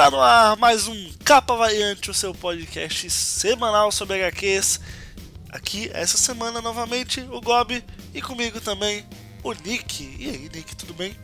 Está no ar mais um Capa Variante, o seu podcast semanal sobre HQs. Aqui, essa semana, novamente, o Gob e comigo também, o Nick. E aí, Nick, tudo bem?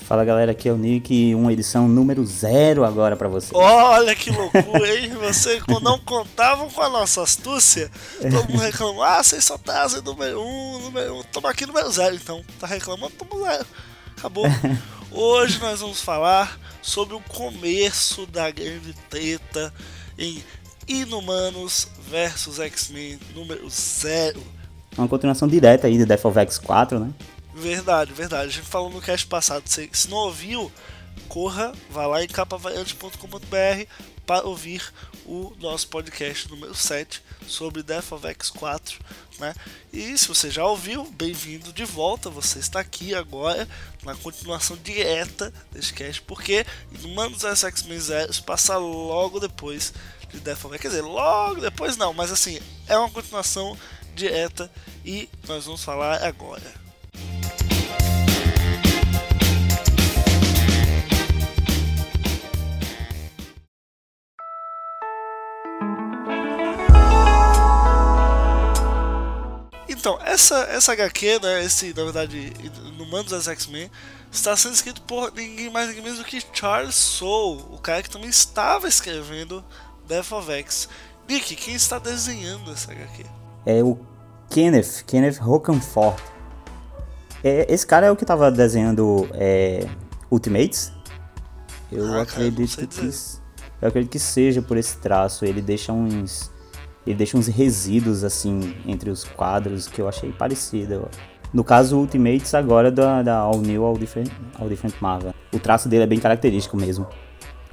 Fala galera, aqui é o Nick, uma edição número zero agora para você. Olha que loucura, hein? Você não contavam com a nossa astúcia. Todo mundo reclamou, ah, vocês só trazem número um, número um. Toma aqui número zero, então. Tá reclamando, toma zero. Acabou. Hoje nós vamos falar sobre o começo da grande treta em Inumanos versus X-Men número zero. Uma continuação direta aí de Death of X 4, né? Verdade, verdade. A gente falou no cast passado. Se, se não ouviu, corra, vá lá em capavariante.com.br para ouvir o nosso podcast número 7 sobre Death of X4. Né? E se você já ouviu, bem-vindo de volta. Você está aqui agora na continuação direta deste cast, porque Humanos vs X-Men Zero passa logo depois de Death of X. Quer dizer, logo depois não, mas assim, é uma continuação direta e nós vamos falar agora. Essa, essa HQ, né, esse, na verdade, no Mandos das X-Men, está sendo escrito por ninguém mais ninguém menos do que Charles Soule, o cara que também estava escrevendo Death of X. Nick, quem está desenhando essa HQ? É o Kenneth, Kenneth Rockenfort. É, esse cara é o que estava desenhando é, Ultimates. Eu ah, acredito cara, que eu acredito que seja por esse traço. Ele deixa uns ele deixa uns resíduos assim entre os quadros que eu achei parecido. No caso, Ultimates agora da, da All New All Different, All Different Marvel. O traço dele é bem característico mesmo.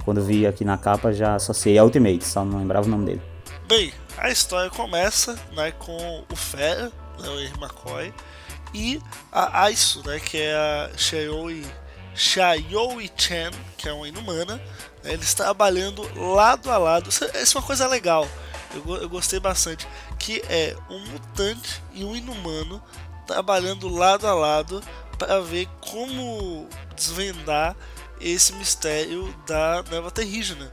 Quando vi aqui na capa já associei a Ultimates, só não lembrava o nome dele. Bem, a história começa né, com o Fera, né, o Henry McCoy, e a Aisu, né, que é a Shayoi, Shayoi Chen, que é uma inumana. Né, eles trabalhando lado a lado. Isso é uma coisa legal eu, eu gostei bastante, que é um mutante e um inumano trabalhando lado a lado para ver como desvendar esse mistério da neva terrígena.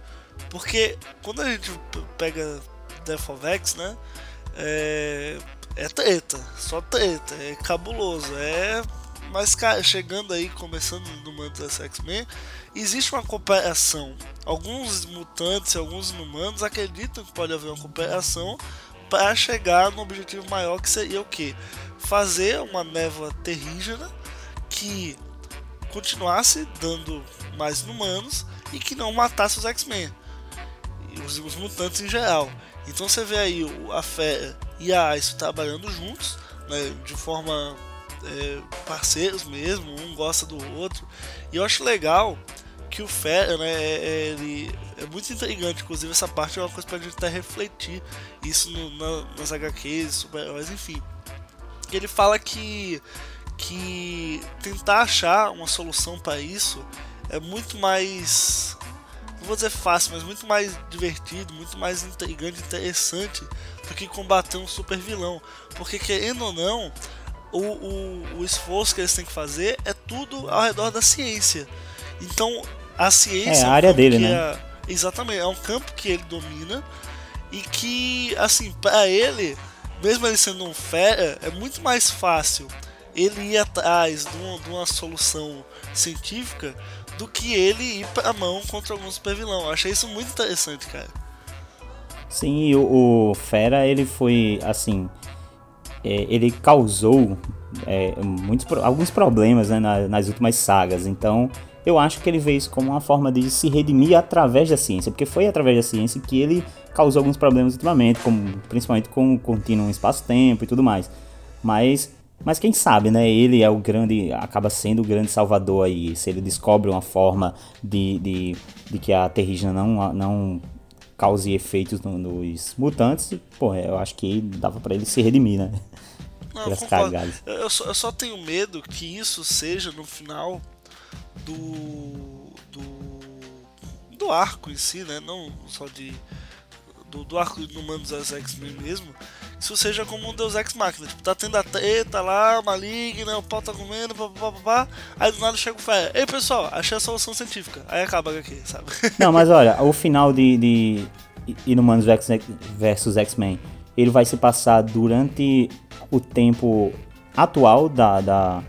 Porque quando a gente pega Death of X, né? É, é treta, só treta, é cabuloso, é. Mas cara, chegando aí, começando no manto das X-Men, existe uma cooperação. Alguns mutantes, alguns inumanos acreditam que pode haver uma cooperação para chegar no objetivo maior que seria o que? Fazer uma névoa terrígena que continuasse dando mais inumanos e que não matasse os X-Men. Os, os, mutantes em geral. Então você vê aí a Fera e a Ice trabalhando juntos, né, de forma é, parceiros mesmo, um gosta do outro. E eu acho legal que o Fera, né, é, é, ele é muito intrigante, inclusive essa parte é uma coisa pra gente até refletir isso no, na, nas HQs, super-heróis, enfim. Ele fala que que tentar achar uma solução para isso é muito mais não vou dizer fácil, mas muito mais divertido, muito mais intrigante, interessante do que combater um super vilão. Porque querendo ou não, o, o, o esforço que eles têm que fazer é tudo ao redor da ciência. Então a ciência. É a área dele, né? É, exatamente, é um campo que ele domina e que, assim, para ele, mesmo ele sendo um fera, é muito mais fácil ele ir atrás de uma, de uma solução científica do que ele ir pra mão contra algum super vilão. Eu achei isso muito interessante, cara. Sim, o, o Fera, ele foi, assim, é, ele causou é, muitos, alguns problemas né, nas, nas últimas sagas, então eu acho que ele vê isso como uma forma de se redimir através da ciência, porque foi através da ciência que ele causou alguns problemas ultimamente, como, principalmente com o contínuo espaço-tempo e tudo mais. Mas, mas quem sabe, né? Ele é o grande, acaba sendo o grande salvador aí. Se ele descobre uma forma de, de, de que a terrígena não, não cause efeitos nos mutantes, pô, eu acho que dava para ele se redimir, né? Não, eu, só, eu só tenho medo que isso seja no final do, do, do arco em si, né? Não só de do, do arco do Humanos das X-Men mesmo, isso seja como um Deus Ex Machina. Tipo, tá tendo a treta lá, maligna, o pau tá comendo, papapá. Aí do nada chega o Fé. Ei pessoal, achei a solução científica. Aí acaba aqui, sabe? Não, mas olha, o final de, de Inumanos versus X-Men, ele vai se passar durante o tempo atual da, da,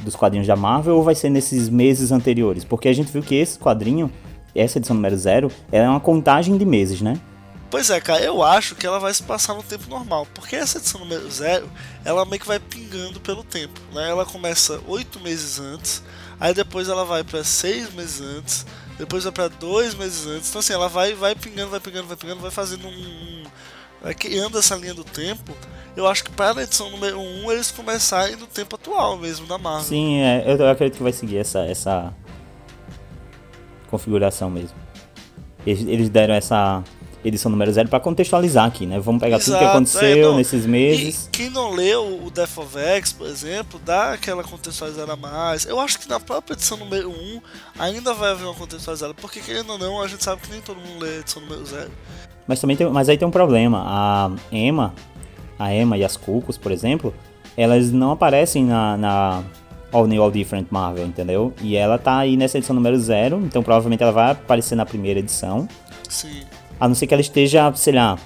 dos quadrinhos da Marvel ou vai ser nesses meses anteriores? Porque a gente viu que esse quadrinho, essa edição número zero, é uma contagem de meses, né? Pois é, cara, eu acho que ela vai se passar no tempo normal, porque essa edição número zero, ela meio que vai pingando pelo tempo, né? Ela começa oito meses antes, aí depois ela vai para seis meses antes, depois vai para dois meses antes, então assim, ela vai, vai pingando, vai pingando, vai pingando, vai fazendo um, um vai criando essa linha do tempo. Eu acho que para a edição número um eles começarem no tempo atual mesmo da Marvel. Sim, é, eu acredito que vai seguir essa, essa configuração mesmo. Eles, eles deram essa edição número zero para contextualizar aqui, né? Vamos pegar Exato, tudo que aconteceu é, nesses meses. E quem não leu o Death of X, por exemplo, dá aquela contextualizada a mais. Eu acho que na própria edição número 1 ainda vai haver uma contextualizada, porque querendo ou não, a gente sabe que nem todo mundo lê a edição número 0. Mas também tem, mas aí tem um problema. A Emma, a Emma e as Cucos, por exemplo, elas não aparecem na, na All New All Different Marvel, entendeu? E ela tá aí nessa edição número 0, então provavelmente ela vai aparecer na primeira edição. Sim. A não ser que ela esteja, sei lá,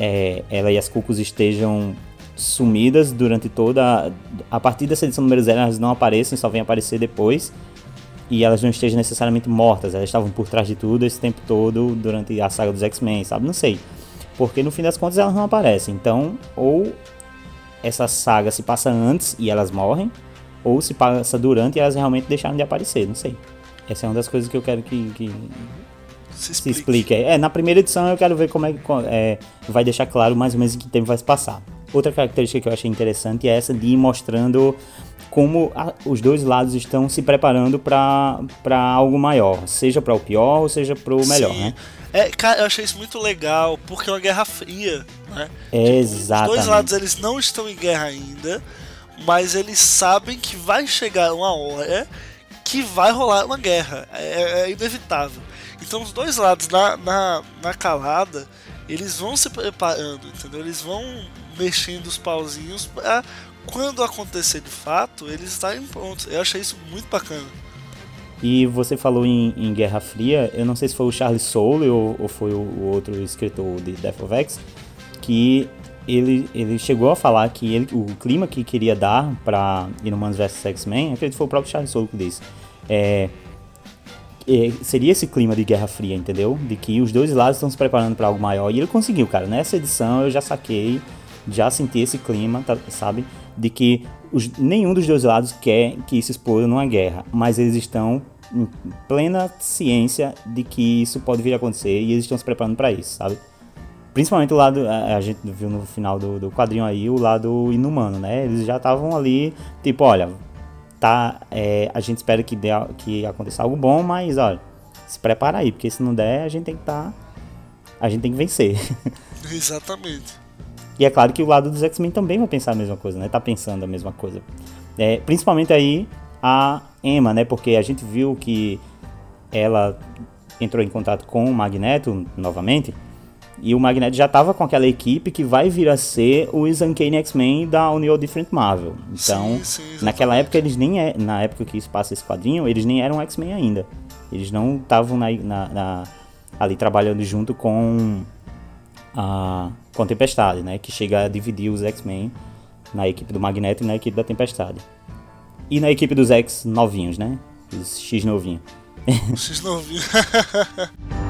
é, ela e as Cucos estejam sumidas durante toda. A, partir dessa edição número 0 elas não aparecem, só vêm aparecer depois. E elas não estejam necessariamente mortas, elas estavam por trás de tudo esse tempo todo durante a saga dos X-Men, sabe? Não sei. Porque no fim das contas elas não aparecem. Então, ou essa saga se passa antes e elas morrem, ou se passa durante e elas realmente deixaram de aparecer, não sei. Essa é uma das coisas que eu quero que, que se explique. Se explique. É, na primeira edição eu quero ver como é que é, vai deixar claro mais ou menos em que tempo vai se passar. Outra característica que eu achei interessante é essa de ir mostrando como a, os dois lados estão se preparando para algo maior, seja para o pior ou seja para o melhor, Sim. né? É, cara, eu achei isso muito legal, porque é uma guerra fria, né? É, Exatamente. Os dois lados eles não estão em guerra ainda, mas eles sabem que vai chegar uma hora que vai rolar uma guerra. É, é inevitável. Então os dois lados na, na, na calada, eles vão se preparando, entendeu? Eles vão mexendo os pauzinhos para quando acontecer de fato, eles estarem prontos. Eu achei isso muito bacana. E você falou em, em Guerra Fria, eu não sei se foi o Charles Soule ou, ou foi o, o, outro escritor de Death of X, que ele, ele chegou a falar que ele, o clima que queria dar para Inhumans vs X-Men, acredito que foi o próprio Charles Soule que disse, é, seria esse clima de Guerra Fria, entendeu? De que os dois lados estão se preparando para algo maior. E ele conseguiu, cara. Nessa edição eu já saquei, já senti esse clima, tá, sabe? De que os, nenhum dos dois lados quer que isso exploda numa guerra. Mas eles estão em plena ciência de que isso pode vir a acontecer e eles estão se preparando para isso, sabe? Principalmente o lado, a, a gente viu no final do, do quadrinho aí, o lado inumano, né? Eles já estavam ali, tipo, olha, tá, é, a gente espera que, dê, que aconteça algo bom, mas olha, se prepara aí, porque se não der, a gente tem que estar. Tá, a gente tem que vencer. Exatamente. E é claro que o lado dos X-Men também vai pensar a mesma coisa, né? Tá pensando a mesma coisa. É, principalmente aí a Emma, né? Porque a gente viu que ela entrou em contato com o Magneto novamente. E o Magneto já estava com aquela equipe que vai vir a ser os Uncanny X-Men da Union Different Marvel. Então, sim, sim, naquela época eles nem é, na época que isso passa esse quadrinho, eles nem eram X-Men ainda. Eles não estavam na, na, na, ali trabalhando junto com a com a Tempestade, né, que chega a dividir os X-Men na equipe do Magneto e na equipe da Tempestade. E na equipe dos X novinhos, né? Os X novinho. X novinho.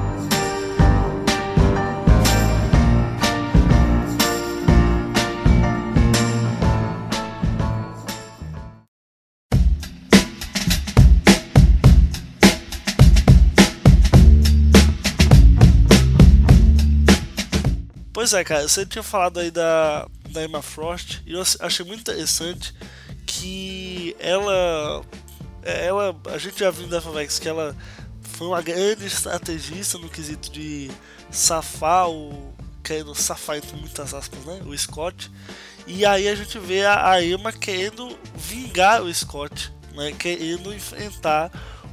Pois é, cara, você tinha falado aí da, da Emma Frost e eu achei muito interessante que ela. ela a gente já viu da Favex que ela foi uma grande estrategista no quesito de safar o. querendo safar entre muitas aspas, né? O Scott. E aí a gente vê a, a Emma querendo vingar o Scott, né? Querendo enfrentar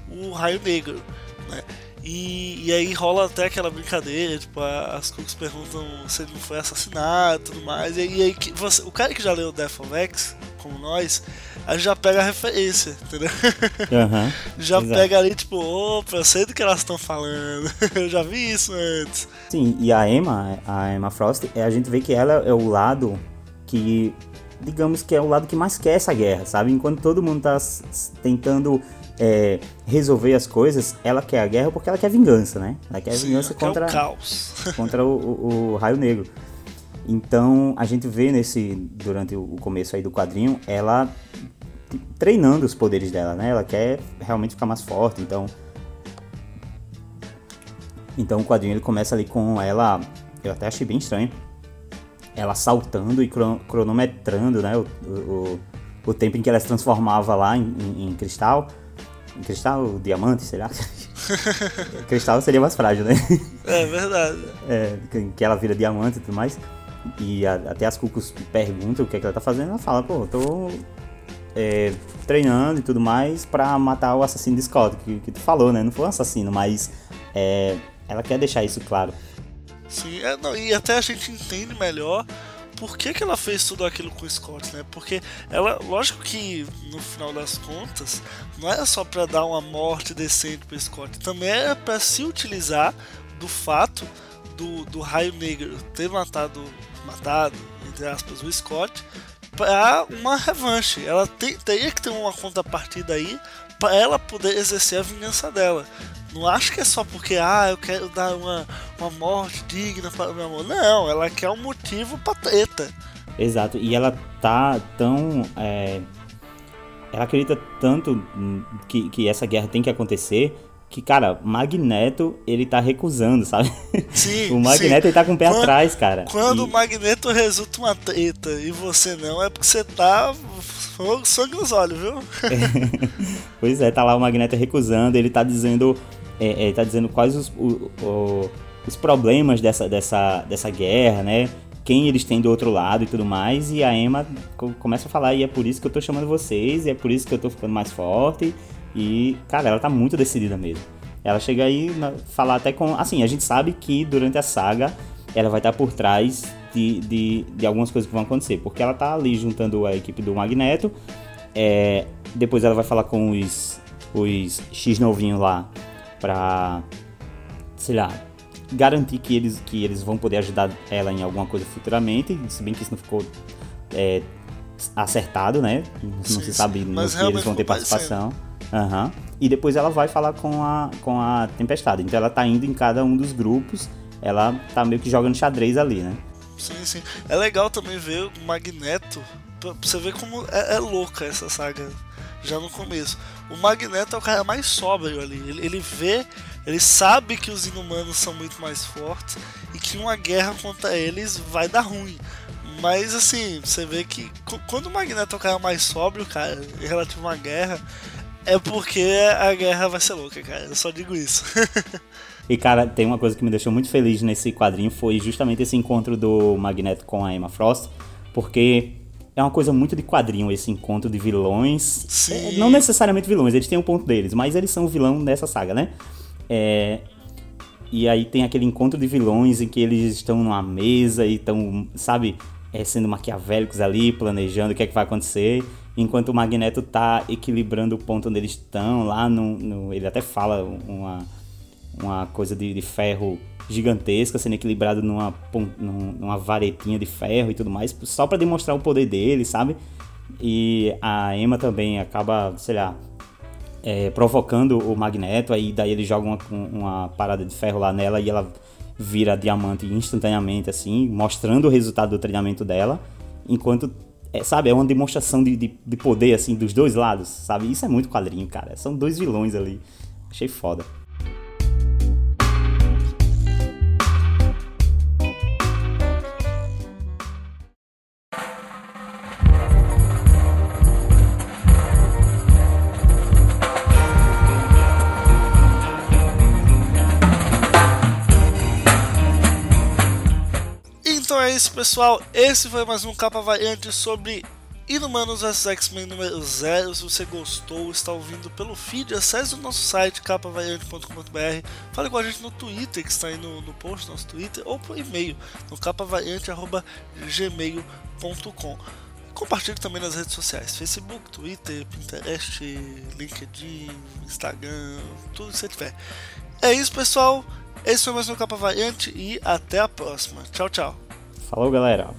o Raio Negro. Né? E, e aí rola até aquela brincadeira, tipo, as Cooks perguntam se ele não foi assassinado e tudo mais. E, e aí você, o cara que já leu Death of X, como nós, a gente já pega a referência, entendeu? Uhum, já exato. pega ali, tipo, opa, eu sei do que elas estão falando, eu já vi isso antes. Sim, e a Emma, a Emma Frost, é, a gente vê que ela é o lado que, digamos que é o lado que mais quer essa guerra, sabe? Enquanto todo mundo tá tentando é, resolver as coisas, ela quer a guerra porque ela quer vingança, né? Ela quer Sim, vingança contra, quer o caos. contra o, o, o, Raio Negro. Então a gente vê nesse durante o começo aí do quadrinho ela treinando os poderes dela, né? Ela quer realmente ficar mais forte, então então o quadrinho ele começa ali com ela, eu até achei bem estranho, ela saltando e cronometrando, né? O, o, o tempo em que ela se transformava lá em, em, em cristal Cristal, diamante, sei lá. Cristal seria mais frágil, né? É verdade. É, que ela vira diamante e tudo mais. E a, até as cucos perguntam o que, é que ela tá fazendo. Ela fala, pô, tô é, treinando e tudo mais pra matar o assassino de Scott, que, que tu falou, né? Não foi um assassino, mas é, ela quer deixar isso claro. Sim, é, não, e até a gente entende melhor por que, que ela fez tudo aquilo com o Scott, né? Porque ela, lógico que no final das contas, não era só para dar uma morte decente para Scott, também era para se utilizar do fato do, do Raio Negro ter matado, matado, entre aspas, o Scott para uma revanche. Ela te, teria que ter uma contrapartida aí para ela poder exercer a vingança dela. Não acho que é só porque, ah, eu quero dar uma, uma morte digna para o meu amor. Não, ela quer um motivo pra treta. Exato, e ela tá tão. É... Ela acredita tanto que, que essa guerra tem que acontecer que, cara, Magneto, ele tá recusando, sabe? Sim, o Magneto, sim. ele tá com o pé quando, atrás, cara. Quando e... o Magneto resulta uma treta e você não, é porque você tá sangue nos olhos, viu? pois é, tá lá o Magneto recusando, ele tá dizendo é, é, tá dizendo quais os, o, o, os problemas dessa, dessa, dessa guerra, né? Quem eles têm do outro lado e tudo mais. E a Emma começa a falar, e é por isso que eu tô chamando vocês, e é por isso que eu tô ficando mais forte. E, cara, ela tá muito decidida mesmo. Ela chega aí na, falar até com. Assim, a gente sabe que durante a saga ela vai estar por trás de, de, de algumas coisas que vão acontecer. Porque ela tá ali juntando a equipe do Magneto. É, depois ela vai falar com os, os X novinhos lá para sei lá, garantir que eles, que eles vão poder ajudar ela em alguma coisa futuramente, se bem que isso não ficou é, acertado, né? Não sim, se sabe no que eles vão ter participação. Uhum. E depois ela vai falar com a, com a Tempestade. Então ela tá indo em cada um dos grupos, ela tá meio que jogando xadrez ali, né? Sim, sim. É legal também ver o Magneto, pra você ver como é, é louca essa saga já no começo. O Magneto é o cara mais sóbrio ali. Ele, ele vê, ele sabe que os inumanos são muito mais fortes e que uma guerra contra eles vai dar ruim. Mas assim, você vê que quando o Magneto é o cara mais sóbrio, cara, em relativo a uma guerra, é porque a guerra vai ser louca, cara. Eu só digo isso. e cara, tem uma coisa que me deixou muito feliz nesse quadrinho foi justamente esse encontro do Magneto com a Emma Frost, porque é uma coisa muito de quadrinho esse encontro de vilões. Sim. É, não necessariamente vilões, eles têm um ponto deles, mas eles são o vilão dessa saga, né? É, e aí tem aquele encontro de vilões em que eles estão numa mesa e estão, sabe, é, sendo maquiavélicos ali, planejando o que é que vai acontecer, enquanto o Magneto tá equilibrando o ponto onde eles estão, lá no, no ele até fala uma, uma coisa de, de ferro gigantesca sendo equilibrado numa, numa varetinha de ferro e tudo mais, só para demonstrar o poder dele, sabe? E a Emma também acaba, sei lá, é, provocando o Magneto, aí daí ele joga uma, uma parada de ferro lá nela e ela vira diamante instantaneamente, assim, mostrando o resultado do treinamento dela, enquanto, é, sabe, é uma demonstração de, de, de poder, assim, dos dois lados, sabe? Isso é muito quadrinho, cara. São dois vilões ali. Achei foda. Isso, pessoal. Esse foi mais um capa variante sobre Inumanos vs X-Men número 0. Se você gostou, está ouvindo pelo feed, acesse o nosso site capavariante.com.br. Fale com a gente no Twitter, que está aí no, no post nosso Twitter, ou por e-mail no capavariante.gmail.com. Compartilhe também nas redes sociais: Facebook, Twitter, Pinterest, LinkedIn, Instagram, tudo que você tiver. É isso, pessoal. Esse foi mais um Capa Variante e até a próxima. Tchau, tchau. Falou, galera!